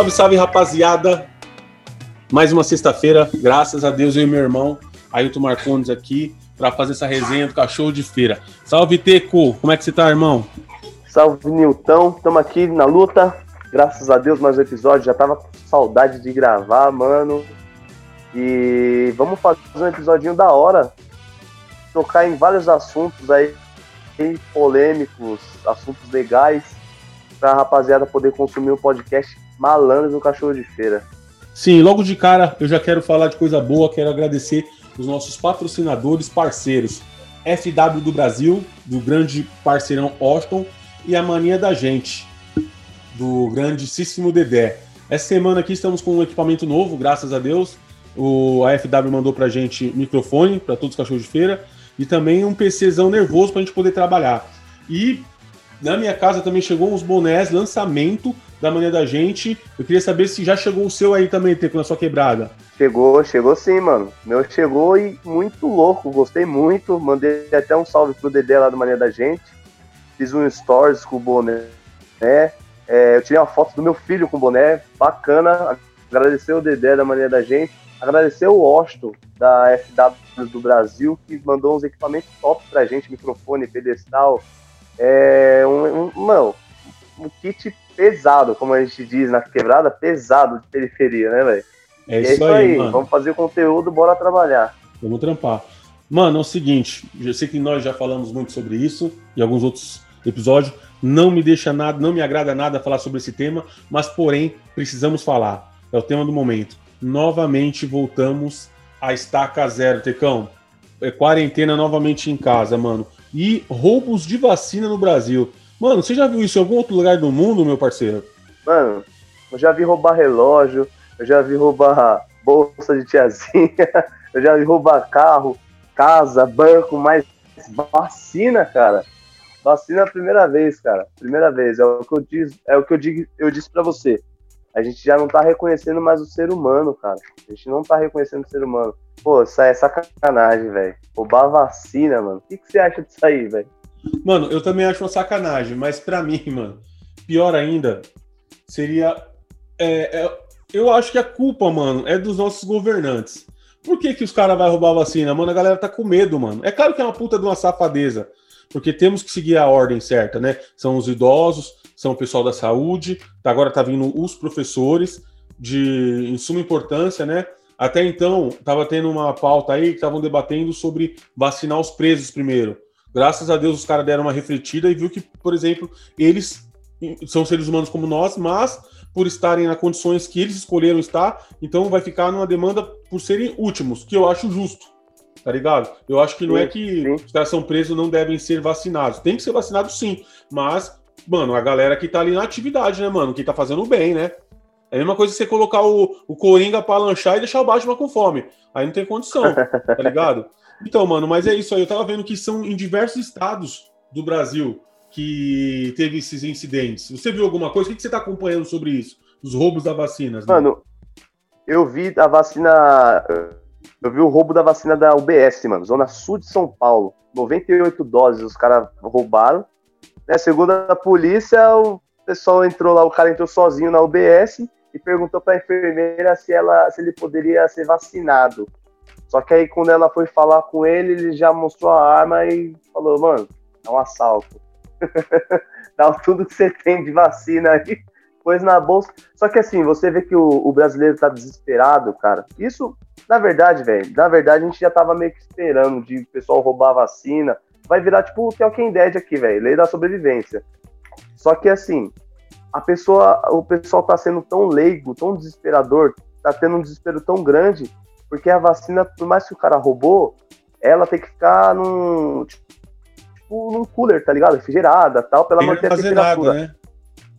Salve, salve, rapaziada. Mais uma sexta-feira, graças a Deus, eu e meu irmão, Ailton Marcondes aqui, para fazer essa resenha do cachorro de feira. Salve, Teco. Como é que você tá, irmão? Salve, Nilton. Estamos aqui na luta. Graças a Deus, mais um episódio. Já tava com saudade de gravar, mano. E vamos fazer um episódio da hora. Tocar em vários assuntos aí, polêmicos, assuntos legais, pra rapaziada poder consumir um podcast malandro do cachorro de feira. Sim, logo de cara eu já quero falar de coisa boa, quero agradecer os nossos patrocinadores, parceiros. FW do Brasil, do grande parceirão Austin, e a Mania da Gente, do grandíssimo Dedé. Essa semana aqui estamos com um equipamento novo, graças a Deus. O, a FW mandou pra gente microfone para todos os cachorros de feira e também um PCzão nervoso pra gente poder trabalhar. E na minha casa também chegou uns bonés, lançamento da Mania da Gente. Eu queria saber se já chegou o seu aí também, Teco, na sua quebrada. Chegou, chegou sim, mano. Meu chegou e muito louco, gostei muito. Mandei até um salve pro Dedé lá do Mania da Gente. Fiz um stories com o boné. É, eu tirei uma foto do meu filho com o boné, bacana. Agradecer o Dedé da Mania da Gente. Agradecer o Osto da FW do Brasil, que mandou uns equipamentos top pra gente, microfone, pedestal. É um, um, mano, um kit pesado, como a gente diz na quebrada, pesado de periferia, né, velho? É, é, isso aí, mano. Vamos fazer o conteúdo, bora trabalhar. Vamos trampar. Mano, é o seguinte, eu sei que nós já falamos muito sobre isso e alguns outros episódios. Não me deixa nada, não me agrada nada falar sobre esse tema, mas porém precisamos falar. É o tema do momento. Novamente voltamos à estaca zero, Tecão. É quarentena novamente em casa, mano. E roubos de vacina no Brasil. Mano, você já viu isso em algum outro lugar do mundo, meu parceiro? Mano, eu já vi roubar relógio, eu já vi roubar bolsa de tiazinha, eu já vi roubar carro, casa, banco, mas vacina, cara. Vacina é a primeira vez, cara. Primeira vez. É o que eu diz, é o que eu digo, eu disse para você. A gente já não tá reconhecendo mais o ser humano, cara. A gente não tá reconhecendo o ser humano. Pô, isso é sacanagem, velho. Roubar vacina, mano. O que, que você acha disso aí, velho? Mano, eu também acho uma sacanagem, mas para mim, mano, pior ainda seria. É, é, eu acho que a culpa, mano, é dos nossos governantes. Por que, que os caras vão roubar a vacina? Mano, a galera tá com medo, mano. É claro que é uma puta de uma safadeza, porque temos que seguir a ordem certa, né? São os idosos, são o pessoal da saúde, agora tá vindo os professores de em suma importância, né? Até então, tava tendo uma pauta aí que estavam debatendo sobre vacinar os presos primeiro. Graças a Deus os caras deram uma refletida e viu que, por exemplo, eles são seres humanos como nós, mas por estarem nas condições que eles escolheram estar, então vai ficar numa demanda por serem últimos, que eu acho justo. Tá ligado? Eu acho que não é sim, é que sim. os caras são presos não devem ser vacinados. Tem que ser vacinado sim, mas, mano, a galera que tá ali na atividade, né, mano? Que tá fazendo bem, né? É a mesma coisa que você colocar o, o Coringa pra lanchar e deixar o Batman com fome. Aí não tem condição, tá ligado? Então, mano, mas é isso aí. Eu tava vendo que são em diversos estados do Brasil que teve esses incidentes. Você viu alguma coisa? O que você tá acompanhando sobre isso? Os roubos da vacina? Né? Mano, eu vi a vacina. Eu vi o roubo da vacina da UBS, mano. Zona Sul de São Paulo. 98 doses os caras roubaram. Né, segundo a polícia, o pessoal entrou lá, o cara entrou sozinho na UBS e perguntou para a enfermeira se, ela, se ele poderia ser vacinado. Só que aí quando ela foi falar com ele, ele já mostrou a arma e falou, mano, é um assalto. Dá tudo que você tem de vacina aí, pôs na bolsa. Só que assim, você vê que o, o brasileiro tá desesperado, cara. Isso, na verdade, velho, na verdade a gente já tava meio que esperando de o pessoal roubar a vacina. Vai virar tipo o Talking Dead aqui, velho, lei da sobrevivência. Só que assim, a pessoa, o pessoal tá sendo tão leigo, tão desesperador, tá tendo um desespero tão grande porque a vacina, por mais que o cara roubou, ela tem que ficar num. Tipo, num cooler, tá ligado? Refrigerada tal, pra ela manter a temperatura. Nada, né?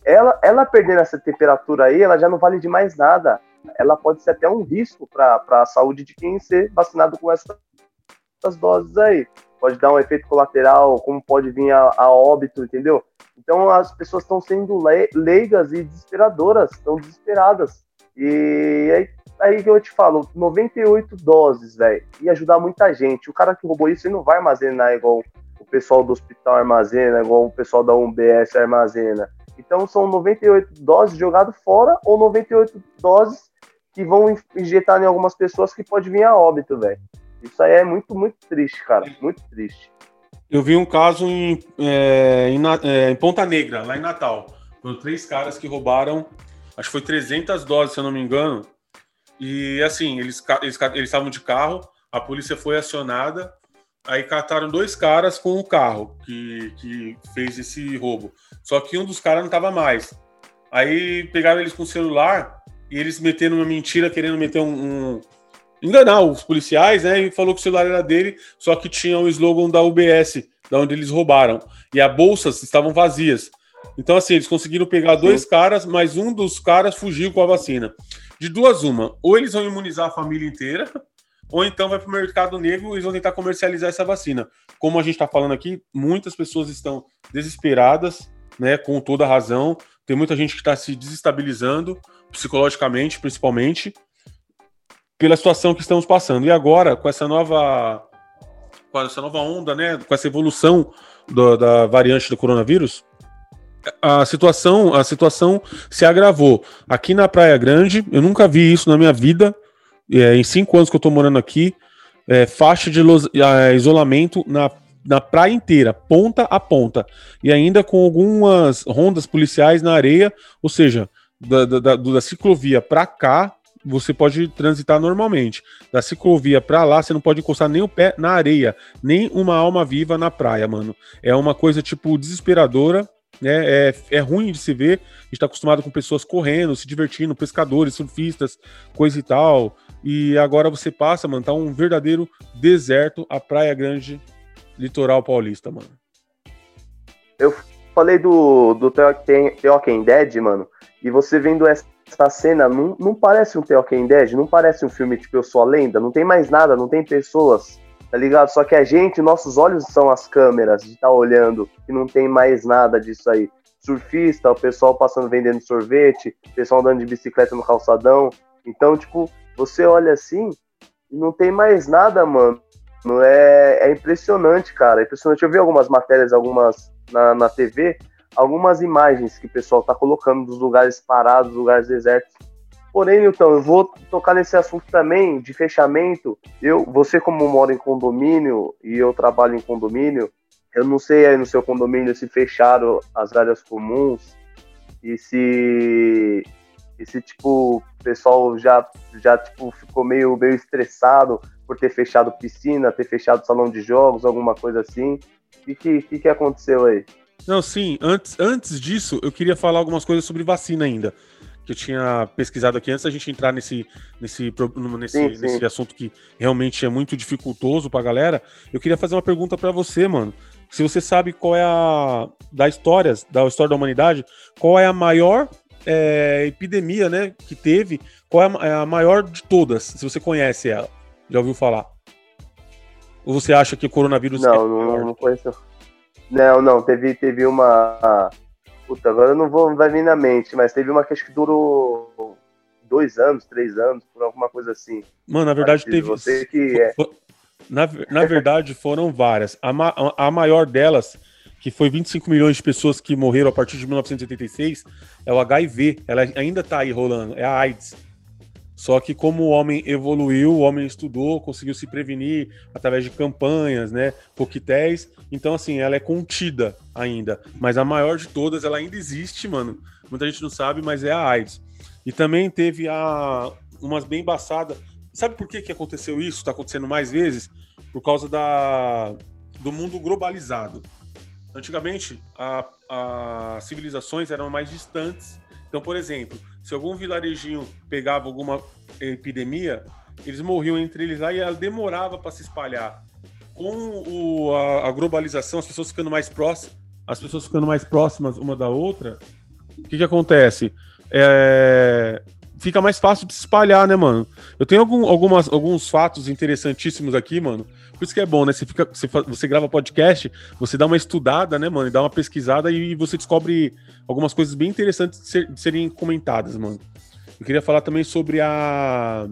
ela, ela perdendo essa temperatura aí, ela já não vale de mais nada. Ela pode ser até um risco para a saúde de quem ser vacinado com essas, essas doses aí. Pode dar um efeito colateral, como pode vir a, a óbito, entendeu? Então as pessoas estão sendo leigas e desesperadoras, estão desesperadas. E aí aí que eu te falo, 98 doses, velho, ia ajudar muita gente. O cara que roubou isso, ele não vai armazenar igual o pessoal do hospital armazena, igual o pessoal da UBS armazena. Então são 98 doses jogadas fora ou 98 doses que vão injetar em algumas pessoas que pode vir a óbito, velho. Isso aí é muito, muito triste, cara. Muito triste. Eu vi um caso em, é, em, é, em, Ponta Negra, lá em Natal. Foram três caras que roubaram, acho que foi 300 doses, se eu não me engano. E assim, eles eles estavam de carro, a polícia foi acionada, aí cataram dois caras com o carro que, que fez esse roubo. Só que um dos caras não estava mais. Aí pegaram eles com o celular e eles meteram uma mentira, querendo meter um, um enganar os policiais, né? E falou que o celular era dele, só que tinha o slogan da UBS, da onde eles roubaram. E as bolsas estavam vazias. Então, assim, eles conseguiram pegar dois caras, mas um dos caras fugiu com a vacina. De duas, uma. Ou eles vão imunizar a família inteira, ou então vai para o mercado negro e eles vão tentar comercializar essa vacina. Como a gente está falando aqui, muitas pessoas estão desesperadas, né? Com toda razão. Tem muita gente que está se desestabilizando, psicologicamente, principalmente pela situação que estamos passando. E agora, com essa nova, com essa nova onda, né, com essa evolução do, da variante do coronavírus, a situação, a situação se agravou. Aqui na Praia Grande, eu nunca vi isso na minha vida. É, em cinco anos que eu estou morando aqui, é, faixa de isolamento na, na praia inteira, ponta a ponta. E ainda com algumas rondas policiais na areia, ou seja, da, da, da ciclovia para cá, você pode transitar normalmente. Da ciclovia para lá, você não pode encostar nem o pé na areia, nem uma alma viva na praia, mano. É uma coisa, tipo, desesperadora, né? É, é ruim de se ver. A gente tá acostumado com pessoas correndo, se divertindo, pescadores, surfistas, coisa e tal. E agora você passa, mano, tá um verdadeiro deserto a Praia Grande, litoral paulista, mano. Eu falei do, do The Walking Dead, mano, e você vendo essa essa cena não, não parece um The Walking Dead, não parece um filme tipo Eu Sou a Lenda, não tem mais nada, não tem pessoas, tá ligado? Só que a gente, nossos olhos são as câmeras de estar tá olhando e não tem mais nada disso aí. Surfista, o pessoal passando vendendo sorvete, o pessoal andando de bicicleta no calçadão. Então, tipo, você olha assim e não tem mais nada, mano. É, é impressionante, cara. É impressionante. Eu vi algumas matérias, algumas na, na TV, algumas imagens que o pessoal está colocando dos lugares parados, lugares desertos. Porém, Nilton, eu vou tocar nesse assunto também de fechamento. Eu, você como mora em condomínio e eu trabalho em condomínio, eu não sei aí no seu condomínio se fecharam as áreas comuns e se esse tipo o pessoal já já tipo ficou meio meio estressado por ter fechado piscina, ter fechado salão de jogos, alguma coisa assim. O que, que, que aconteceu aí? Não, sim. Antes, antes disso, eu queria falar algumas coisas sobre vacina ainda. Que eu tinha pesquisado aqui antes da gente entrar nesse, nesse, nesse, sim, sim. nesse assunto que realmente é muito dificultoso pra galera. Eu queria fazer uma pergunta para você, mano. Se você sabe qual é a. Da história, da história da humanidade, qual é a maior é, epidemia, né, que teve, qual é a, é a maior de todas, se você conhece ela? Já ouviu falar? Ou você acha que o coronavírus não, é não, não conheço. Não, não, teve, teve uma. Puta, agora eu não vou vai vir na mente, mas teve uma que acho que durou dois anos, três anos, por alguma coisa assim. Mano, na verdade teve. Você que é. Na, na verdade, foram várias. A, ma, a maior delas, que foi 25 milhões de pessoas que morreram a partir de 1986, é o HIV. Ela ainda tá aí rolando, é a AIDS. Só que como o homem evoluiu, o homem estudou, conseguiu se prevenir através de campanhas, né, coquetéis. Então assim, ela é contida ainda, mas a maior de todas, ela ainda existe, mano. Muita gente não sabe, mas é a AIDS. E também teve a umas bem embaçadas. Sabe por que que aconteceu isso? Está acontecendo mais vezes por causa da do mundo globalizado. Antigamente, as civilizações eram mais distantes. Então, por exemplo, se algum vilarejinho pegava alguma epidemia, eles morriam entre eles lá e ela demorava para se espalhar. Com o, a, a, globalização, as pessoas ficando mais próximas, as pessoas ficando mais próximas uma da outra, o que, que acontece? É, fica mais fácil de se espalhar, né, mano? Eu tenho algum, algumas, alguns fatos interessantíssimos aqui, mano. Por isso que é bom, né? Você, fica, você, você grava podcast, você dá uma estudada, né, mano? E dá uma pesquisada e você descobre algumas coisas bem interessantes de, ser, de serem comentadas, mano. Eu queria falar também sobre a.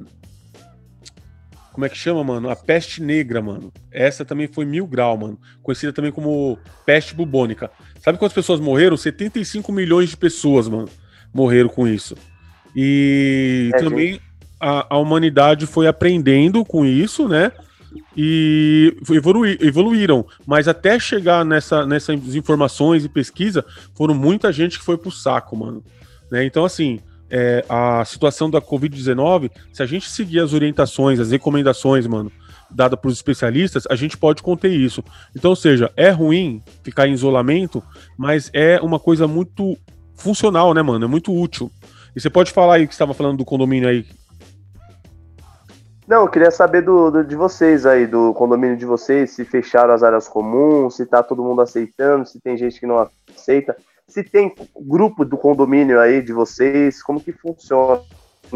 como é que chama, mano? A peste negra, mano. Essa também foi mil grau, mano. Conhecida também como peste bubônica. Sabe quantas pessoas morreram? 75 milhões de pessoas, mano, morreram com isso. E é, também a, a, humanidade foi aprendendo com isso, né? E evoluir, evoluíram. Mas até chegar nessa, nessas informações e pesquisa, foram muita gente que foi pro saco, mano. Né? Então, assim, é, a situação da Covid-19, se a gente seguir as orientações, as recomendações, mano, dada os especialistas, a gente pode conter isso. Então, ou seja, é ruim ficar em isolamento, mas é uma coisa muito funcional, né, mano? É muito útil. E você pode falar aí que estava falando do condomínio aí. Não, eu queria saber do, do, de vocês aí, do condomínio de vocês, se fecharam as áreas comuns, se tá todo mundo aceitando, se tem gente que não aceita se tem grupo do condomínio aí de vocês, como que funciona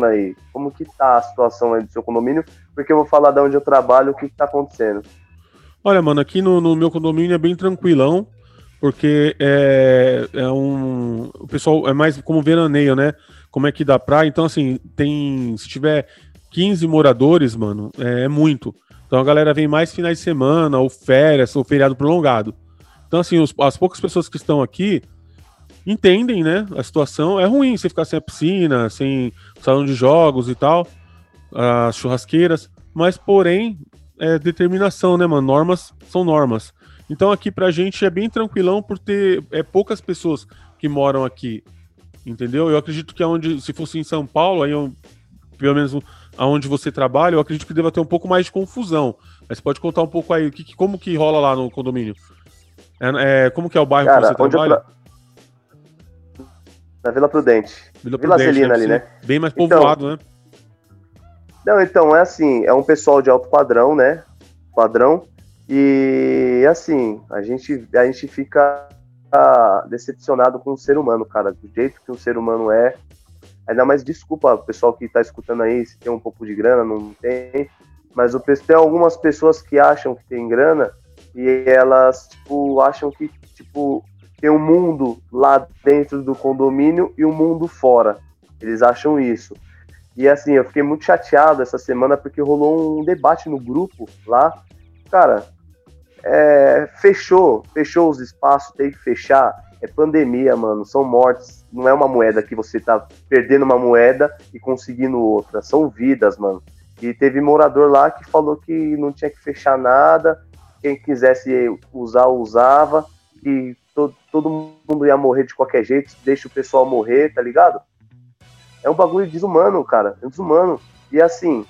aí? Como que tá a situação aí do seu condomínio? Porque eu vou falar de onde eu trabalho, o que, que tá acontecendo. Olha, mano, aqui no, no meu condomínio é bem tranquilão, porque é, é um. O pessoal é mais como veraneio, né? Como é que dá praia. Então, assim, tem. Se tiver 15 moradores, mano, é, é muito. Então a galera vem mais finais de semana, ou férias, ou feriado prolongado. Então, assim, os, as poucas pessoas que estão aqui, entendem, né? A situação é ruim você ficar sem a piscina, sem salão de jogos e tal, as churrasqueiras, mas porém é determinação, né, mano? Normas são normas. Então aqui pra gente é bem tranquilão por ter é, poucas pessoas que moram aqui, entendeu? Eu acredito que aonde, se fosse em São Paulo, aí eu, pelo menos aonde você trabalha, eu acredito que deva ter um pouco mais de confusão. Mas pode contar um pouco aí, que, como que rola lá no condomínio? É, é, como que é o bairro Cara, que você trabalha? Tra... Na Vila Prudente. Vila, Vila Prudente, Zelina ali, né? Bem mais então, povoado, então, né? Não, então, é assim, é um pessoal de alto padrão, né? Padrão. E assim, a gente, a gente fica decepcionado com o ser humano, cara. Do jeito que o ser humano é. Ainda mais desculpa, pessoal que tá escutando aí, se tem um pouco de grana, não tem. Mas o, tem algumas pessoas que acham que tem grana e elas, tipo, acham que, tipo, tem um mundo lá dentro do condomínio e um mundo fora. Eles acham isso. E assim, eu fiquei muito chateado essa semana porque rolou um debate no grupo lá. Cara, é, fechou, fechou os espaços, tem que fechar. É pandemia, mano, são mortes. Não é uma moeda que você tá perdendo uma moeda e conseguindo outra. São vidas, mano. E teve morador lá que falou que não tinha que fechar nada. Quem quisesse usar, usava. E todo, todo mundo ia morrer de qualquer jeito, deixa o pessoal morrer, tá ligado? É um bagulho desumano, cara, é desumano. E assim,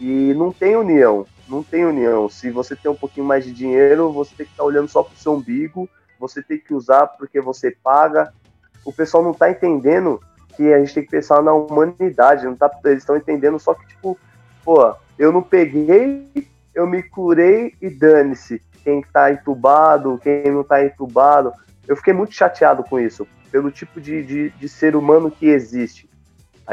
e não tem união, não tem união. Se você tem um pouquinho mais de dinheiro, você tem que estar tá olhando só pro seu umbigo, você tem que usar porque você paga. O pessoal não tá entendendo que a gente tem que pensar na humanidade, não tá, eles estão entendendo só que, tipo, pô, eu não peguei, eu me curei e dane-se quem está entubado, quem não está entubado. Eu fiquei muito chateado com isso, pelo tipo de, de, de ser humano que existe.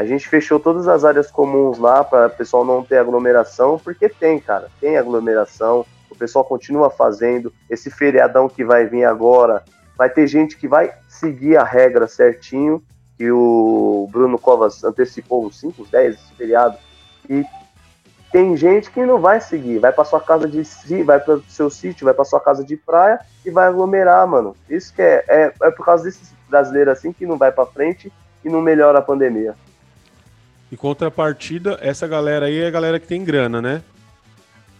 A gente fechou todas as áreas comuns lá para o pessoal não ter aglomeração, porque tem, cara, tem aglomeração. O pessoal continua fazendo. Esse feriadão que vai vir agora, vai ter gente que vai seguir a regra certinho, que o Bruno Covas antecipou os 5, 10 feriado, e tem gente que não vai seguir, vai para sua casa de si, vai para seu sítio, vai para sua casa de praia e vai aglomerar, mano. Isso que é, é, é por causa desses brasileiros assim que não vai para frente e não melhora a pandemia. Em contrapartida, essa galera aí é a galera que tem grana, né?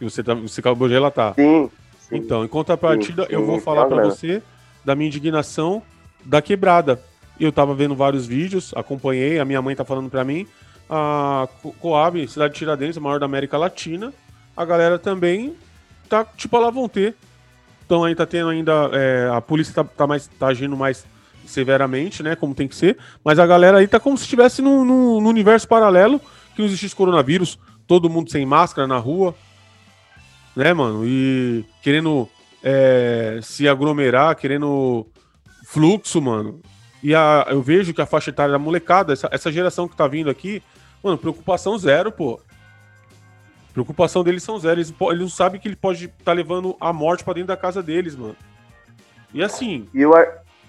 E você, tá, você acabou de relatar. Sim. sim então, em contrapartida, sim, sim, eu vou falar para você da minha indignação da quebrada. Eu tava vendo vários vídeos, acompanhei, a minha mãe tá falando para mim a Coab, cidade de Tiradentes, a maior da América Latina, a galera também tá, tipo, lá vão ter. Então aí tá tendo ainda, é, a polícia tá, tá, mais, tá agindo mais severamente, né, como tem que ser, mas a galera aí tá como se estivesse no, no, no universo paralelo, que não existisse coronavírus, todo mundo sem máscara na rua, né, mano, e querendo é, se aglomerar, querendo fluxo, mano. E a, eu vejo que a faixa etária da molecada, essa, essa geração que tá vindo aqui, Mano, preocupação zero, pô. Preocupação deles são zero. Eles, eles não sabem que ele pode estar tá levando a morte para dentro da casa deles, mano. E assim. E o,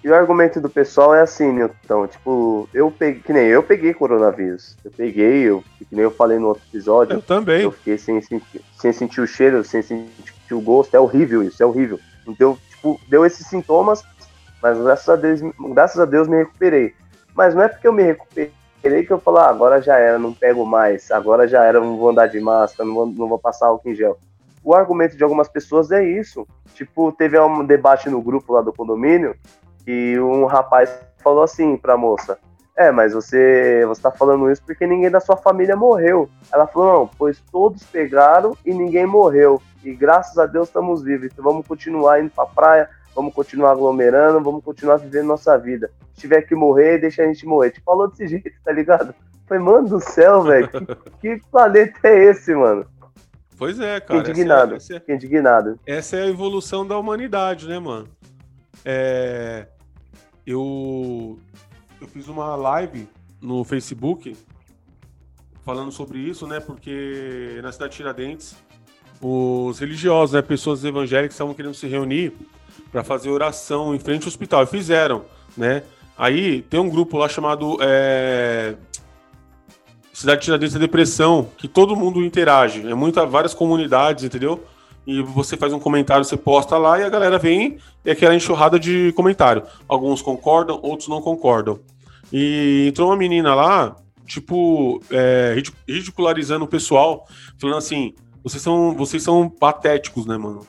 E o argumento do pessoal é assim, Newton, tipo, eu peguei, que nem eu peguei coronavírus. Eu peguei, eu, que nem eu falei no outro episódio. Eu também. Eu fiquei sem sentir, sem sentir o cheiro, sem sentir o gosto. É horrível isso, é horrível. Então, tipo, deu esses sintomas, mas graças a Deus, graças a Deus me recuperei. Mas não é porque eu me recuperei que eu falo, ah, agora já era, não pego mais, agora já era, não vou andar de máscara, não vou, não vou passar álcool em gel. O argumento de algumas pessoas é isso. Tipo, teve um debate no grupo lá do condomínio e um rapaz falou assim pra moça: É, mas você, você tá falando isso porque ninguém da sua família morreu. Ela falou: Não, pois todos pegaram e ninguém morreu. E graças a Deus estamos vivos. Então vamos continuar indo pra praia, vamos continuar aglomerando, vamos continuar vivendo nossa vida. Se tiver que morrer, deixa a gente morrer. Te falou desse jeito, tá ligado? Foi, mano do céu, velho. Que, que, planeta é esse, mano? Pois é, cara. Indignado. Essa é, essa é, indignado. Essa é a evolução da humanidade, né, mano? É, eu, eu fiz uma live no Facebook falando sobre isso, né? Porque na cidade de Tiradentes, os religiosos, né, pessoas evangélicas estavam querendo se reunir para fazer oração em frente ao hospital. E fizeram, né? Aí tem um grupo lá chamado é... Cidade de Tiradentes da Depressão, que todo mundo interage. É muita, várias comunidades, entendeu? E você faz um comentário, você posta lá e a galera vem e é aquela enxurrada de comentário. Alguns concordam, outros não concordam. E entrou uma menina lá, tipo, é, ridicularizando o pessoal, falando assim: vocês são, vocês são patéticos, né, mano?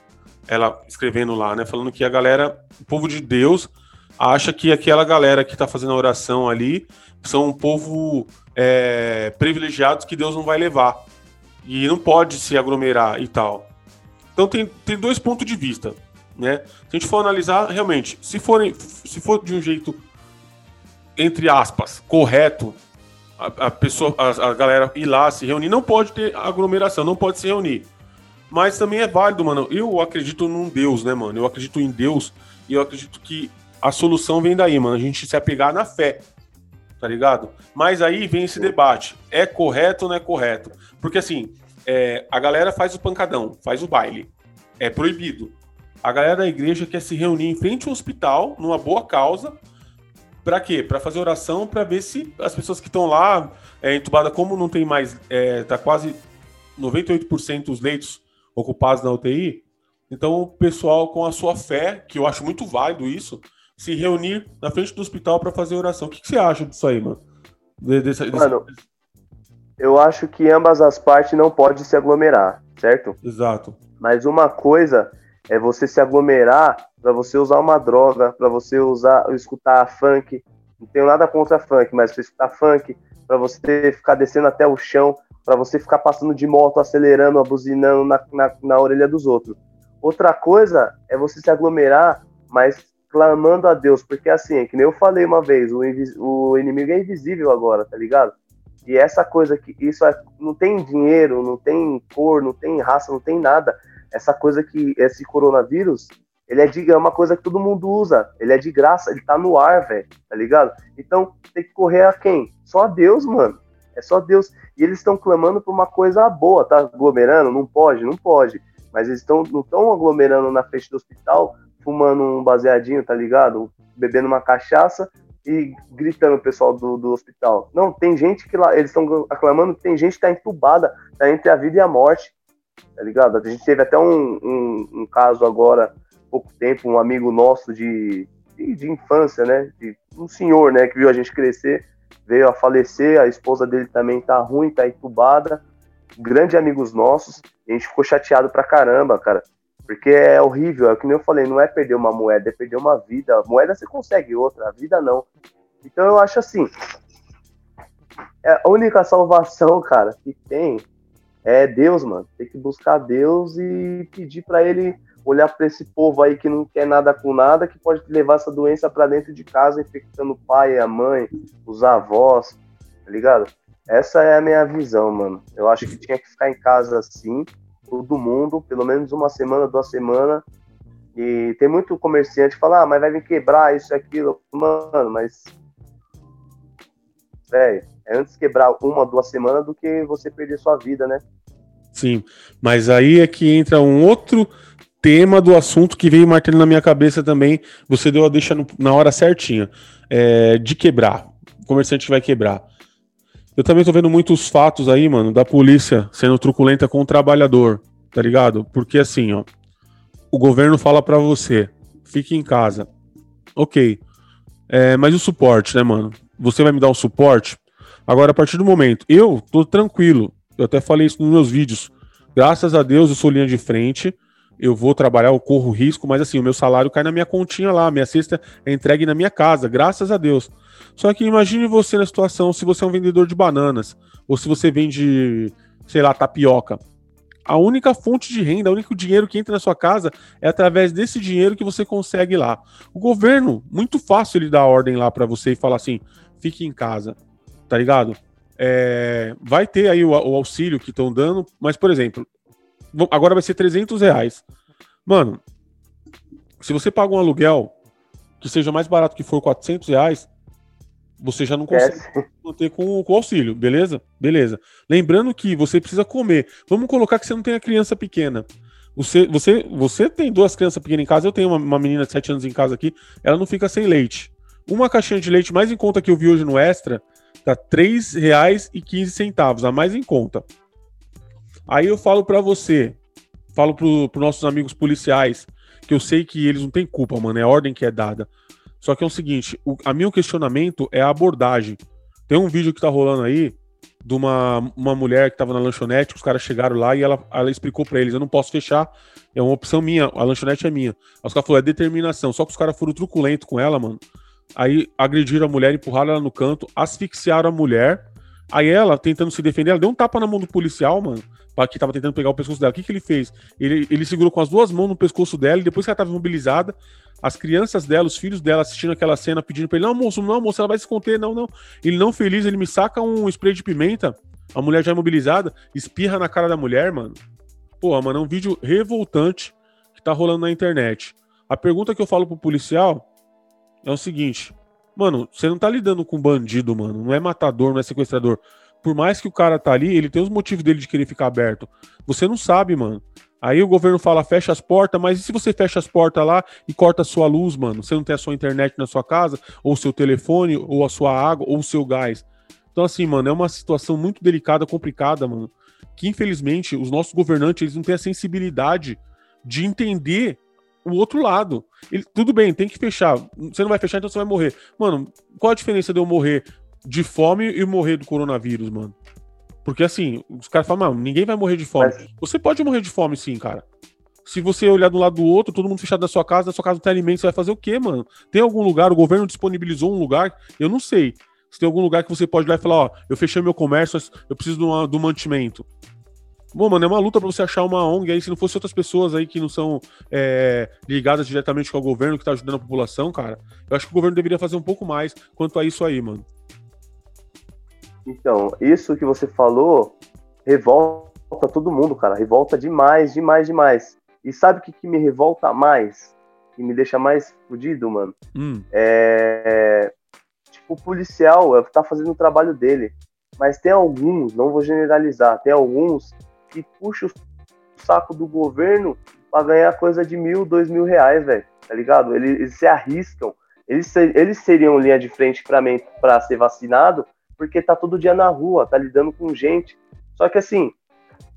Ela escrevendo lá, né? Falando que a galera, o povo de Deus, acha que aquela galera que tá fazendo a oração ali são um povo é, privilegiados que Deus não vai levar. E não pode se aglomerar e tal. Então tem, tem dois pontos de vista, né? Se a gente for analisar, realmente, se, forem, se for de um jeito, entre aspas, correto, a, a pessoa, a, a, galera ir lá se reunir, não pode ter aglomeração, não pode se reunir. Mas também é válido, mano. Eu acredito num Deus, né, mano? Eu acredito em Deus e eu acredito que a solução vem daí, mano. A gente se apegar na fé, tá ligado? Mas aí vem esse debate: é correto ou não é correto? Porque assim, é, a galera faz o pancadão, faz o baile. É proibido. A galera da igreja quer se reunir em frente ao hospital, numa boa causa. Para quê? Para fazer oração, para ver se as pessoas que estão lá, é, entubada, como não tem mais, é, tá quase 98% dos leitos ocupados na UTI. Então, o pessoal com a sua fé, que eu acho muito válido isso, se reunir na frente do hospital para fazer oração. O que, que, você acha disso aí, mano? Desse, mano, eu acho que ambas as partes não podem se aglomerar, certo? Exato. Mas uma coisa é você se aglomerar para você usar uma droga, para você usar, escutar funk. Não tenho nada contra funk, mas você escutar funk, para você ficar descendo até o chão, para você ficar passando de moto, acelerando, abuzinando na, na, na orelha dos outros. Outra coisa é você se aglomerar, mas clamando a Deus, porque assim, é que nem eu falei uma vez, o, o inimigo é invisível agora, tá ligado? E essa coisa que isso é, não tem dinheiro, não tem cor, não tem raça, não tem nada. Essa coisa que esse coronavírus, ele é de é uma coisa que todo mundo usa. Ele é de graça, ele tá no ar, velho, tá ligado? Então tem que correr a quem? Só a Deus, mano. É só Deus. E eles estão clamando por uma coisa boa, tá aglomerando? Não pode, não pode. Mas eles estão não estão aglomerando na frente do hospital, fumando um baseadinho, tá ligado? Bebendo uma cachaça e gritando o pessoal do, do hospital. Não, tem gente que lá, eles estão aclamando que tem gente que tá entubada, tá entre a vida e a morte, tá ligado? A gente teve até um, um, um caso agora, pouco tempo, um amigo nosso de, de, de, infância, né? De, um senhor, né, que viu a gente crescer, veio a falecer, a esposa dele também tá ruim, tá entubada, grande amigos nossos, a gente ficou chateado pra caramba, cara. Porque é horrível, é o que nem eu falei, não é perder uma moeda, é perder uma vida. Moeda você consegue outra, a vida não. Então eu acho assim, é a única salvação, cara, que tem é Deus, mano. Tem que buscar Deus e pedir para ele olhar para esse povo aí que não quer nada com nada, que pode levar essa doença para dentro de casa, infectando o pai, a mãe, os avós, tá ligado? Essa é a minha visão, mano. Eu acho que tinha que ficar em casa assim, todo mundo, pelo menos uma semana, duas semanas. E tem muito comerciante que fala, ah, mas vai vir quebrar isso e aquilo. Mano, mas. Velho, é antes quebrar uma, duas semanas do que você perder sua vida, né? Sim, mas aí é que entra um outro tema do assunto que veio martelando na minha cabeça também. Você deu a deixa no, na hora certinha. É, de quebrar. O comerciante vai quebrar. Eu também tô vendo muitos fatos aí, mano, da polícia sendo truculenta com o trabalhador, tá ligado? Porque assim, ó, o governo fala para você, fique em casa. Ok. É, mas o suporte, né, mano? Você vai me dar o suporte? Agora, a partir do momento, eu tô tranquilo. Eu até falei isso nos meus vídeos. Graças a Deus, eu sou linha de frente eu vou trabalhar, eu corro risco, mas assim, o meu salário cai na minha continha lá, minha cesta é entregue na minha casa, graças a Deus. Só que imagine você na situação se você é um vendedor de bananas, ou se você vende, sei lá, tapioca. A única fonte de renda, o único dinheiro que entra na sua casa é através desse dinheiro que você consegue lá. O governo, muito fácil ele dar ordem lá para você e falar assim: fique em casa, tá ligado? É, vai ter aí o, o auxílio que estão dando, mas, por exemplo, agora vai ser 300 reais. Mano, se você paga um aluguel que seja mais barato que for 400 reais, você já não consegue é. manter com, com auxílio, beleza? Beleza. Lembrando que você precisa comer. Vamos colocar que você não tem a criança pequena. Você, você, você tem duas crianças pequenas em casa, eu tenho uma, uma menina de 7 anos em casa aqui, ela não fica sem leite. Uma caixinha de leite mais em conta que eu vi hoje no Extra tá R$ 3,15, a mais em conta. Aí eu falo para você, falo pro, pro nossos amigos policiais, que eu sei que eles não têm culpa, mano, é a ordem que é dada. Só que é o seguinte, o a meu questionamento é a abordagem. Tem um vídeo que tá rolando aí de uma, uma mulher que tava na lanchonete, os caras chegaram lá e ela, ela explicou para eles, eu não posso fechar, é uma opção minha, a lanchonete é minha. Aí os caras falaram, é determinação, só que os caras foram truculento com ela, mano. Aí agrediram a mulher, empurraram ela no canto, asfixiaram a mulher. Aí ela, tentando se defender, ela deu um tapa na mão do policial, mano que tava tentando pegar o pescoço dela. O que, que ele fez? Ele, ele segurou com as duas mãos no pescoço dela e depois que ela tava imobilizada, as crianças dela, os filhos dela assistindo aquela cena, pedindo pra ele: Não, moço, não, moço, ela vai se conter, não, não. Ele não feliz, ele me saca um spray de pimenta, a mulher já imobilizada, espirra na cara da mulher, mano. Porra, mano, é um vídeo revoltante que tá rolando na internet. A pergunta que eu falo pro policial é o seguinte: Mano, você não tá lidando com bandido, mano. Não é matador, não é sequestrador por mais que o cara tá ali, ele tem os motivos dele de querer ficar aberto. Você não sabe, mano. Aí o governo fala, fecha as portas, mas e se você fecha as portas lá e corta a sua luz, mano? Você não tem a sua internet na sua casa, ou o seu telefone, ou a sua água, ou o seu gás. Então, assim, mano, é uma situação muito delicada, complicada, mano. Que infelizmente os nossos governantes eles não têm a sensibilidade de entender o outro lro Ele, tudo bem, tem que fechar. Você não vai fechar, então você vai morrer. Mano, qual a diferença de eu morrer de fome e morrer do coronavírus, mano. Porque assim, os caras falam, mano, ninguém vai morrer de fome. Mas... Você pode morrer de fome sim, cara. Se você olhar do lado do outro, todo mundo fechado na sua casa, na sua casa não tem alimento, você vai fazer o quê, mano? Tem algum lugar, o governo disponibilizou um lugar, eu não sei. Se tem algum lugar que você pode ir lá e falar, ó, eu fechei meu comércio, eu preciso de, uma, de um mantimento. Bom, mano, é uma luta para você achar uma ONG aí, se não fosse outras pessoas aí que não são é, ligadas diretamente com o governo, que tá ajudando a população, cara. Eu acho que o governo deveria fazer um pouco mais quanto a isso aí, mano. Então, isso que você falou revolta todo mundo, cara. Revolta demais, demais, demais. E sabe o que, que me revolta mais? Que me deixa mais fudido, mano? Hum. É. Tipo, o policial tá fazendo o trabalho dele. Mas tem alguns, não vou generalizar, tem alguns que puxam o saco do governo para ganhar coisa de mil, dois mil reais, velho. Tá ligado? Eles, eles, se arriscam. Eles, eles seriam linha de frente para ser vacinado, porque tá todo dia na rua, tá lidando com gente. Só que assim,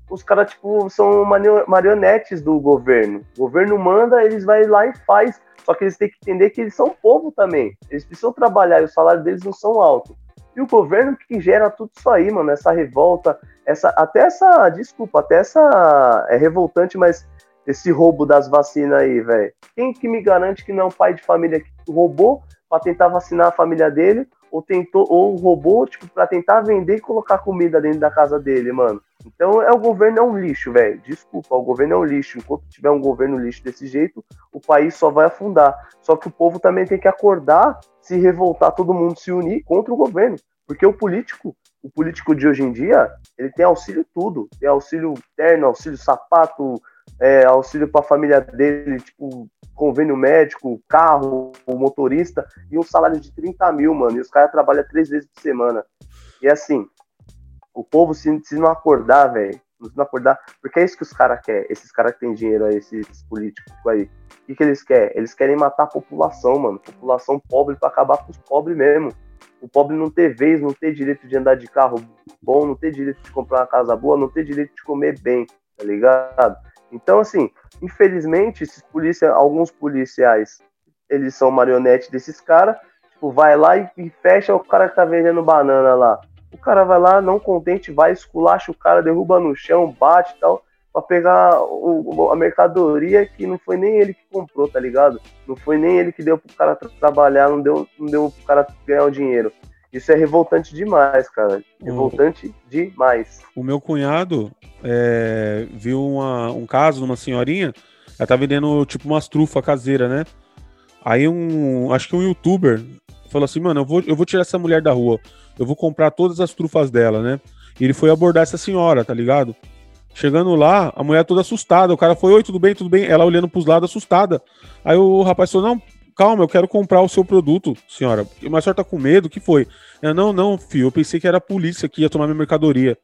os caras, tipo, são marionetes do governo. O governo manda, eles vai lá e faz. Só que eles têm que entender que eles são povo também. Eles precisam trabalhar e o salário deles não são alto. E o governo que gera tudo isso aí, mano, essa revolta, essa, até essa, desculpa, até essa é revoltante, mas esse roubo das vacinas aí, velho. Quem que me garante que não é um pai de família que roubou para tentar vacinar a família dele ou tentou ou roubou tipo para tentar vender e colocar comida dentro da casa dele, mano. Então é o governo é um lixo, velho. Desculpa, o governo é um lixo. Enquanto tiver um governo lixo desse jeito, o país só vai afundar. Só que o povo também tem que acordar, se revoltar, todo mundo se unir contra o governo, porque o político, o político de hoje em dia, ele tem auxílio tudo, tem auxílio terno, auxílio sapato, é, auxílio para a família dele, tipo convênio médico, carro, motorista, e um salário de 30 mil, mano. E os caras trabalham três vezes por semana. E assim, o povo, se, se não acordar, velho, não acordar, porque é isso que os caras querem, esses caras que têm dinheiro aí, esses políticos aí. O que, que eles querem? Eles querem matar a população, mano. População pobre para acabar com os pobres mesmo. O pobre não ter vez, não ter direito de andar de carro bom, não ter direito de comprar uma casa boa, não ter direito de comer bem, tá ligado? Então, assim, infelizmente, esses alguns policiais, eles são marionete desses caras, tipo, vai lá e, e fecha o cara que tá vendendo banana lá. O cara vai lá, não contente, vai, esculacha o cara, derruba no chão, bate e tal, pra pegar o, a mercadoria que não foi nem ele que comprou, tá ligado? Não foi nem ele que deu pro cara trabalhar, não deu, não deu pro cara ganhar o dinheiro. Isso é revoltante demais, cara. Revoltante o, demais. O meu cunhado é, viu uma, um caso de uma senhorinha, ela tá vendendo tipo umas trufas caseiras, né? Aí um, acho que um youtuber falou assim, mano, eu vou, eu vou tirar essa mulher da rua eu vou comprar todas as trufas dela, né? E ele foi abordar essa senhora, tá ligado? Chegando lá, a mulher toda assustada. O cara foi, oi, tudo bem, tudo bem? Ela olhando pros lados, assustada. Aí o rapaz falou, não, calma, eu quero comprar o seu produto, senhora. Mas a senhora tá com medo? O que foi? Eu, não, não, filho, eu pensei que era a polícia que ia tomar minha mercadoria.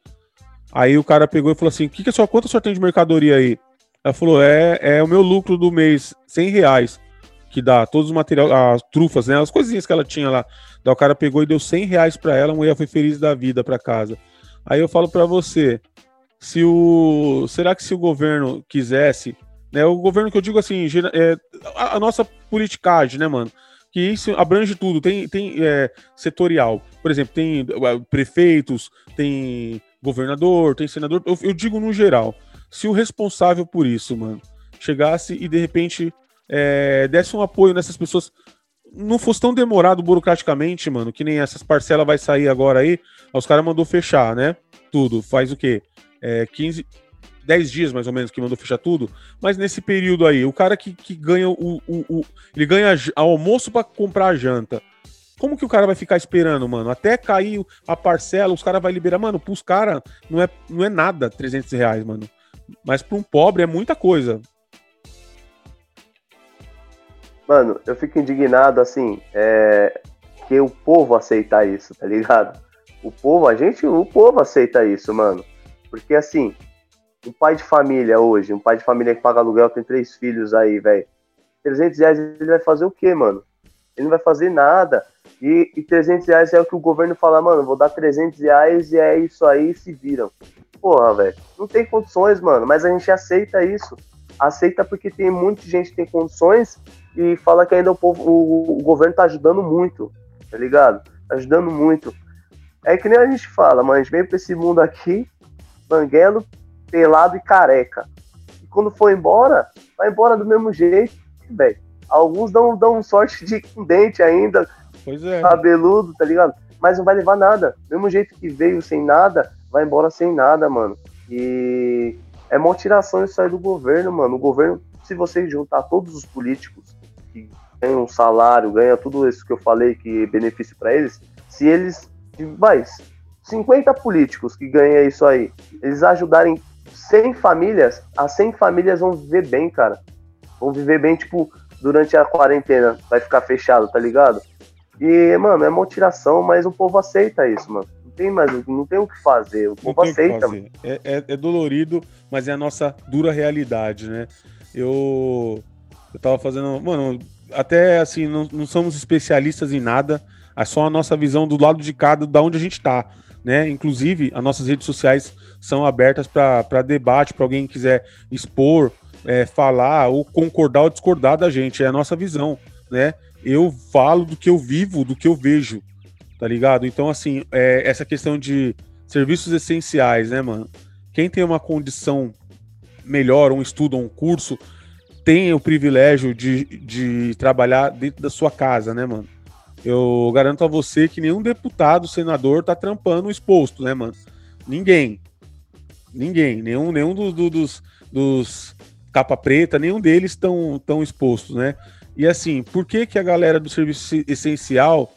Aí o cara pegou e falou assim, que que a senhora, quanto a senhora tem de mercadoria aí? Ela falou, é, é o meu lucro do mês, 100 reais, que dá todos os materiais, as trufas, né, as coisinhas que ela tinha lá. Daí o cara pegou e deu 100 reais pra ela, a mulher foi feliz da vida pra casa. Aí eu falo para você, se o será que se o governo quisesse, né, o governo que eu digo assim, é, a, a, nossa politicagem, né, mano, que isso abrange tudo, tem, tem é, setorial, por exemplo, tem é, prefeitos, tem governador, tem senador, eu, eu, digo no geral, se o responsável por isso, mano, chegasse e de repente é, desse um apoio nessas pessoas, não fosse tão demorado burocraticamente, mano, que nem essas parcelas vai sair agora aí, os caras mandou fechar, né? Tudo. Faz o quê? É, 15, 10 dias mais ou menos que mandou fechar tudo. Mas nesse período aí, o cara que, que ganha o, o, o Ele ganha almoço para comprar a janta. Como que o cara vai ficar esperando, mano? Até cair a parcela, os caras vai liberar. Mano, pros caras não é, não é nada 300 reais, mano. Mas para um pobre é muita coisa. Mano, eu fico indignado, assim, é, que o povo aceita isso, tá ligado? O povo, a gente, o povo aceita isso, mano. Porque, assim, um pai de família hoje, um pai de família que paga aluguel, tem três filhos aí, velho. 300 reais ele vai fazer o quê, mano? Ele não vai fazer nada. E, e 300 reais é o que o governo fala, mano, vou dar 300 reais e é isso aí, se viram. Porra, velho, não tem condições, mano, mas a gente aceita isso. Aceita porque tem muita gente que tem condições e fala que ainda o, povo, o, o governo tá ajudando muito, tá ligado? Tá ajudando muito. É que nem a gente fala, mas a gente vem pra esse mundo aqui, banguelo, pelado e careca. E quando for embora, vai embora do mesmo jeito, velho. Alguns dão, dão sorte de com dente ainda, é. cabeludo, tá ligado? Mas não vai levar nada. Do mesmo jeito que veio sem nada, vai embora sem nada, mano. E é uma tiração isso aí do governo, mano. O governo, se você juntar todos os políticos que ganham um salário, ganha tudo isso que eu falei que benefício para eles, se eles, vai, 50 políticos que ganham isso aí, eles ajudarem 100 famílias, as 100 famílias vão viver bem, cara. Vão viver bem, tipo, durante a quarentena, vai ficar fechado, tá ligado? E, mano, é motivação, mas o povo aceita isso, mano. Não tem mais, não tem o que fazer, o povo aceita. É, é, é dolorido, mas é a nossa dura realidade, né? Eu eu tava fazendo. Mano, até assim, não, não somos especialistas em nada. É só a nossa visão do lado de cada, da onde a gente tá. Né? Inclusive, as nossas redes sociais são abertas para debate, para alguém quiser expor, é, falar ou concordar ou discordar da gente. É a nossa visão, né? Eu falo do que eu vivo, do que eu vejo, tá ligado? Então, assim, é, essa questão de serviços essenciais, né, mano? Quem tem uma condição melhor, um estudo, um curso, tem o privilégio de, de trabalhar dentro da sua casa, né, mano? Eu garanto a você que nenhum deputado, senador tá trampando exposto, né, mano? Ninguém. Ninguém. Nenhum, nenhum do, do, dos, dos capa preta, nenhum deles estão tão expostos, né? E assim, por que, que a galera do serviço essencial,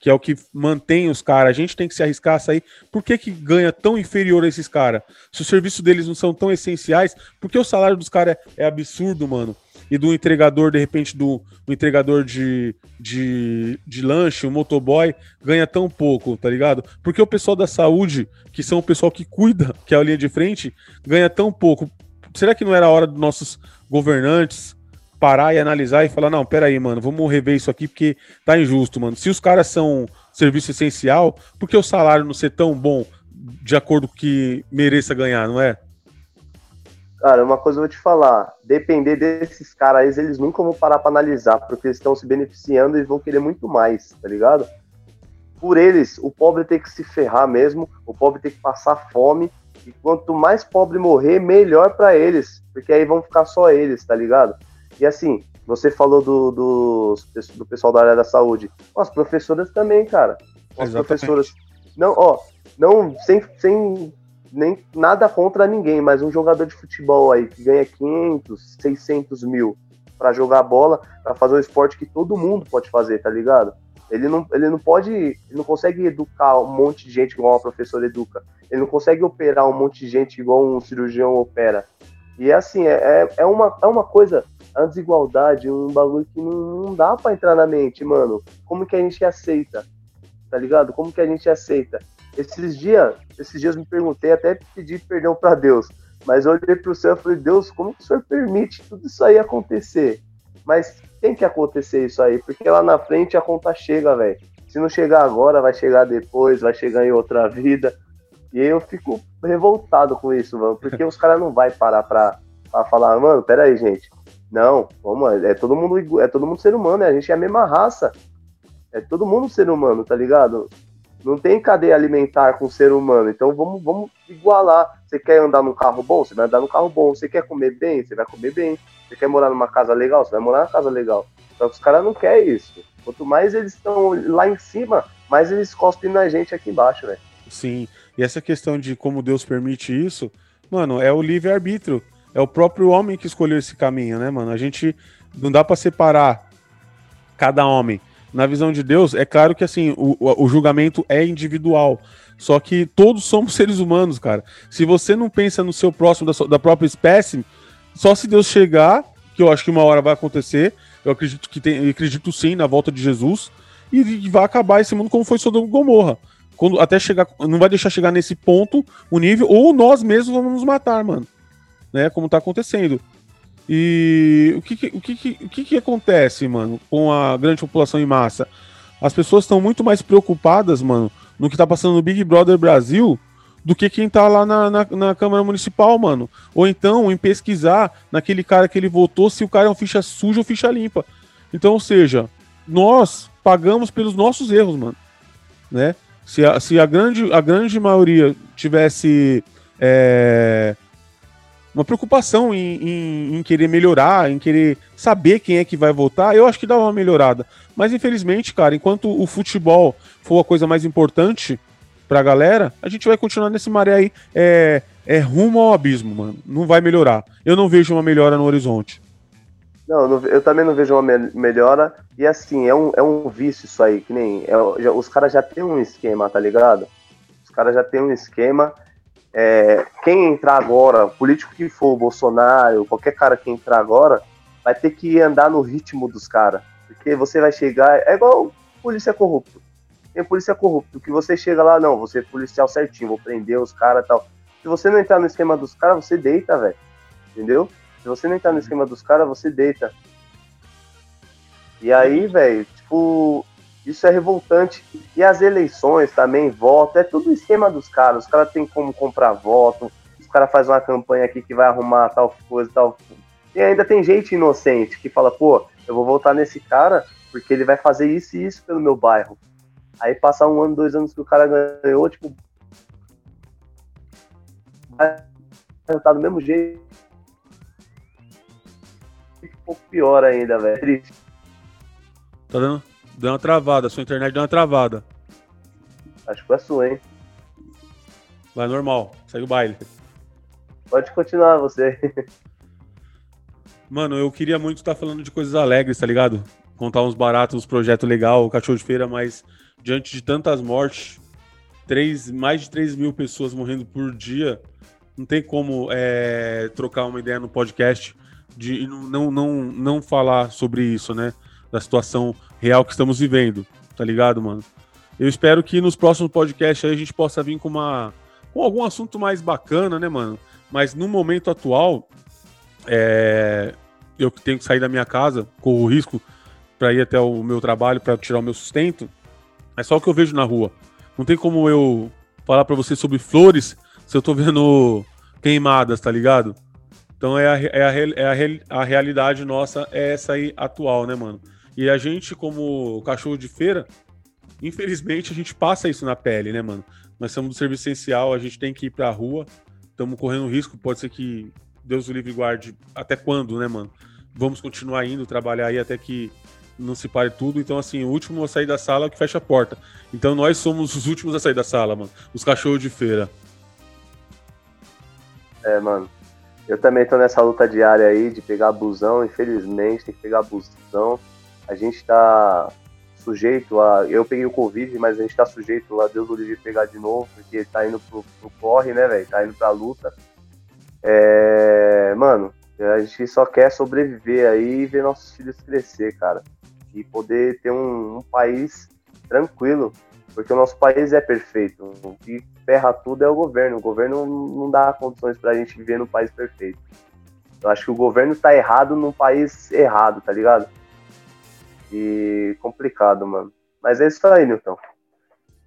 que é o que mantém os caras, a gente tem que se arriscar a sair, por que, que ganha tão inferior a esses caras? Se o serviço deles não são tão essenciais, por que o salário dos caras é, é absurdo, mano? E do entregador, de repente, do, do entregador de, de, de lanche, o motoboy, ganha tão pouco, tá ligado? Porque o pessoal da saúde, que são o pessoal que cuida, que é a linha de frente, ganha tão pouco. Será que não era a hora dos nossos governantes parar e analisar e falar, não, peraí, mano, vamos rever isso aqui porque tá injusto, mano. Se os caras são serviço essencial, por que o salário não ser tão bom de acordo com que mereça ganhar, não é? Cara, uma coisa eu vou te falar, depender desses caras, eles nunca vão parar pra analisar, porque eles estão se beneficiando e vão querer muito mais, tá ligado? Por eles, o pobre tem que se ferrar mesmo, o pobre tem que passar fome, e quanto mais pobre morrer, melhor para eles, porque aí vão ficar só eles, tá ligado? E assim, você falou do, do, do pessoal da área da saúde. As professoras também, cara. As Exatamente. professoras. Não, ó, não, sem, sem nem nada contra ninguém, mas um jogador de futebol aí que ganha 500, 600 mil para jogar bola, para fazer um esporte que todo mundo pode fazer, tá ligado? Ele não, ele não pode, ele não consegue educar um monte de gente igual uma professora educa. Ele não consegue operar um monte de gente igual um cirurgião opera. E é assim, é, é, é uma, é uma coisa a desigualdade, um bagulho que não, não dá para entrar na mente, mano. Como que a gente aceita? Tá ligado? Como que a gente aceita? Esses dias, esses dias me perguntei, até pedi perdão para Deus, mas eu olhei pro céu e falei, Deus, como que o Senhor permite tudo isso aí acontecer? Mas tem que acontecer isso aí, porque lá na frente a conta chega, velho. Se não chegar agora, vai chegar depois, vai chegar em outra vida. E eu fico revoltado com isso, mano, porque os caras não vai parar pra, pra falar, mano, pera aí, gente. Não, vamos, é todo mundo, é todo mundo ser humano, a gente é a mesma raça. É todo mundo ser humano, tá ligado? Não tem cadeia alimentar com ser humano, então vamos, vamos igualar. Você quer andar num carro bom? Você vai andar num carro bom. Você quer comer bem? Você vai comer bem. Você quer morar numa casa legal? Você vai morar numa casa legal. Só que os caras não querem isso. Quanto mais eles estão lá em cima, mais eles cospem na gente aqui embaixo, velho. Sim, e essa questão de como Deus permite isso, mano, é o livre-arbítrio é o próprio homem que escolheu esse caminho, né, mano? A gente não dá para separar cada homem. Na visão de Deus, é claro que assim, o, o julgamento é individual. Só que todos somos seres humanos, cara. Se você não pensa no seu próximo, da, da própria espécie, só se Deus chegar, que eu acho que uma hora vai acontecer, eu acredito que tem, acredito sim na volta de Jesus, e, e vai acabar esse mundo como foi Sodoma e Gomorra. Quando, até chegar, não vai deixar chegar nesse ponto o nível, ou nós mesmos vamos nos matar, mano né? Como tá acontecendo. E o que, que o, que, o que, que acontece, mano, com a grande população em massa? As pessoas estão muito mais preocupadas, mano, no que tá passando no Big Brother Brasil do que quem tá lá na, na, na, Câmara Municipal, mano. Ou então em pesquisar naquele cara que ele votou se o cara é um ficha suja ou ficha limpa. Então, ou seja, nós pagamos pelos nossos erros, mano. Né? Se a, se a, grande, a grande maioria tivesse. É, uma preocupação em, em, em, querer melhorar, em querer saber quem é que vai voltar, eu acho que dá uma melhorada. Mas infelizmente, cara, enquanto o futebol for a coisa mais importante pra galera, a gente vai continuar nesse maré aí, é, é rumo ao abismo, mano. Não vai melhorar. Eu não vejo uma melhora no horizonte. Não, eu também não vejo uma melhora. E assim, é um, é um vício isso aí, que nem. É, já, os caras já têm um esquema, tá ligado? Os caras já têm um esquema é, quem entrar agora, político que for, Bolsonaro, qualquer cara que entrar agora, vai ter que andar no ritmo dos caras. Porque você vai chegar. É igual polícia corrupto. Tem polícia corrupto, que você chega lá, não, você é policial certinho, vou prender os caras e tal. Se você não entrar no esquema dos caras, você deita, velho. Entendeu? Se você não entrar no esquema dos caras, você deita. E aí, velho, tipo, isso é revoltante. E as eleições também, voto, é tudo esquema dos caras. Os caras têm como comprar voto, os caras fazem uma campanha aqui que vai arrumar tal coisa, tal. E ainda tem gente inocente que fala, pô, eu vou votar nesse cara porque ele vai fazer isso e isso pelo meu bairro. Aí passar um ano, dois anos que o cara ganhou, tipo. Vai votar do mesmo jeito. Um pouco pior ainda, velho. Triste. Tá dando? Deu uma travada, sua internet deu uma travada. Acho que foi a sua, hein? Vai normal, segue o baile. Pode continuar você. Mano, eu queria muito estar falando de coisas alegres, tá ligado? Contar uns baratos, uns projetos legais, o cachorro de feira, mas diante de tantas mortes, três, mais de 3 mil pessoas morrendo por dia, não tem como é, trocar uma ideia no podcast de não, não, não falar sobre isso, né? Da situação real que estamos vivendo, tá ligado, mano? Eu espero que nos próximos podcasts a gente possa vir com uma com algum assunto mais bacana, né, mano? Mas no momento atual, é, eu que tenho que sair da minha casa, corro o risco para ir até o meu trabalho para tirar o meu sustento. É só o que eu vejo na rua. Não tem como eu falar para você sobre flores se eu tô vendo queimadas, tá ligado? Então é a, é a, é a, a realidade nossa, é essa aí atual, né, mano? E a gente, como cachorro de feira, infelizmente a gente passa isso na pele, né, mano? Nós somos do serviço essencial, a gente tem que ir pra rua, estamos correndo risco, pode ser que Deus o livre guarde até quando, né, mano? Vamos continuar indo, trabalhar aí até que não se pare tudo. Então, assim, o último a sair da sala é o que fecha a porta. Então, nós somos os últimos a sair da sala, mano. Os cachorros de feira. É, mano. Eu também tô nessa luta diária aí de pegar busão, infelizmente, tem que pegar busão. A gente tá sujeito a. Eu peguei o Covid, mas a gente tá sujeito a Deus o livre pegar de novo, porque tá indo pro, pro corre, né, velho? Tá indo pra luta. É, mano, a gente só quer sobreviver aí e ver nossos filhos crescer, cara. E poder ter um, um país tranquilo, porque o nosso país é perfeito. O que ferra tudo é o governo. O governo não dá condições pra gente viver num país perfeito. Eu acho que o governo tá errado num país errado, tá ligado? E complicado, mano. Mas é isso aí, Newton.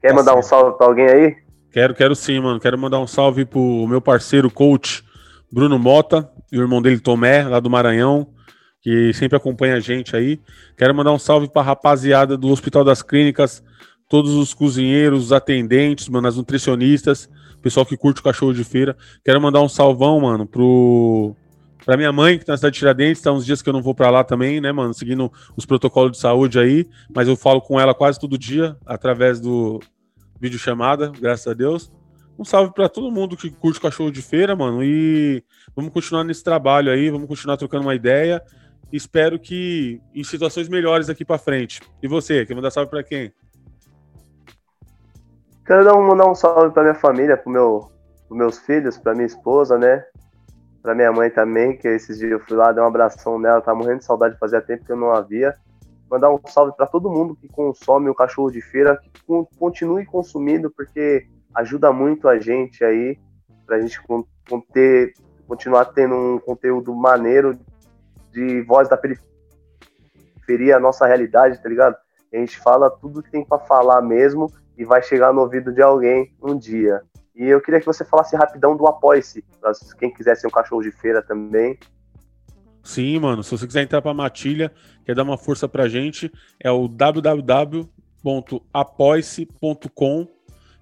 Quer tá mandar certo. um salve pra alguém aí? Quero, quero sim, mano. Quero mandar um salve pro meu parceiro, coach Bruno Mota e o irmão dele Tomé, lá do Maranhão que sempre acompanha a gente aí. Quero mandar um salve para a rapaziada do Hospital das Clínicas, todos os cozinheiros, os atendentes, mano, as nutricionistas, pessoal que curte o cachorro de feira. Quero mandar um salvão, mano, pro para minha mãe, que tá na cidade de Tiradentes, tá uns dias que eu não vou para lá também, né, mano, seguindo os protocolos de saúde aí, mas eu falo com ela quase todo dia através do vídeo chamada, graças a Deus. Um salve para todo mundo que curte cachorro de feira, mano, e vamos continuar nesse trabalho aí, vamos continuar trocando uma ideia espero que em situações melhores aqui para frente. E você, quer mandar salve para quem? Quero dar um, mandar um salve para minha família, para meu, meus filhos, para minha esposa, né? Para minha mãe também, que esses dias eu fui lá, dei um abração nela, tá morrendo de saudade, fazia tempo que eu não havia. Mandar um salve para todo mundo que consome o cachorro de feira, que continue consumindo, porque ajuda muito a gente aí, pra gente ter, continuar tendo um conteúdo maneiro de voz da periferia, a nossa realidade, tá ligado? A gente fala tudo que tem para falar mesmo e vai chegar no ouvido de alguém um dia. E eu queria que você falasse rapidão do Apoia-se, pra quem quiser ser um cachorro de feira também. Sim, mano. Se você quiser entrar pra Matilha, quer dar uma força pra gente, é o www.apoice.com.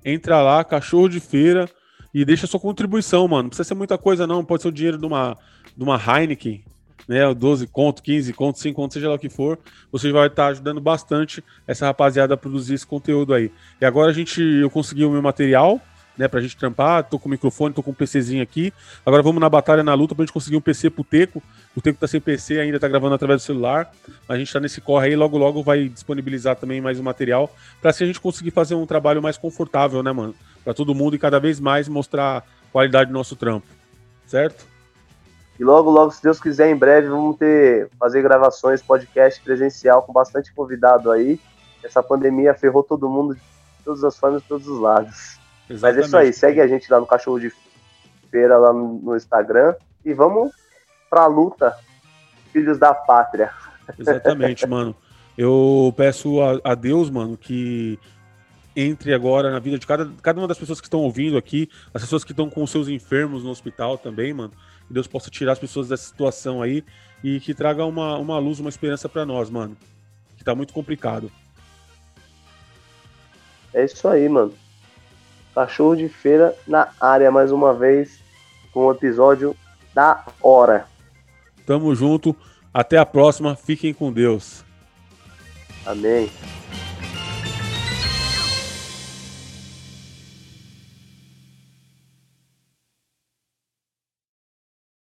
Entra lá, cachorro de feira, e deixa sua contribuição, mano. Não precisa ser muita coisa, não. Pode ser o dinheiro de uma, de uma Heineken, né, 12 conto, 15 conto, 5 conto, seja lá o que for, você vai estar ajudando bastante essa rapaziada a produzir esse conteúdo aí. E agora a gente, eu consegui o meu material, né, pra gente trampar, tô com o microfone, tô com um PCzinho aqui, agora vamos na batalha, na luta, pra gente conseguir um PC pro Teco, o Teco tá sem PC, ainda tá gravando através do celular, a gente tá nesse corre aí, logo logo vai disponibilizar também mais um material, pra assim a gente conseguir fazer um trabalho mais confortável, né, mano, pra todo mundo e cada vez mais mostrar qualidade do nosso trampo, certo? E logo, logo, se Deus quiser, em breve vamos ter fazer gravações, podcast presencial com bastante convidado aí. Essa pandemia ferrou todo mundo de todas as formas, de todos os lados. Exatamente. Mas é isso aí, segue a gente lá no Cachorro de Feira, lá no, no Instagram. E vamos pra luta, filhos da pátria. Exatamente, mano. Eu peço a, a Deus, mano, que entre agora na vida de cada, cada uma das pessoas que estão ouvindo aqui, as pessoas que estão com seus enfermos no hospital também, mano que Deus possa tirar as pessoas dessa situação aí e que traga uma, uma luz, uma esperança para nós, mano. Que tá muito complicado. É isso aí, mano. Cachorro de feira na área mais uma vez com um episódio da hora. Tamo junto. Até a próxima. Fiquem com Deus. Amém.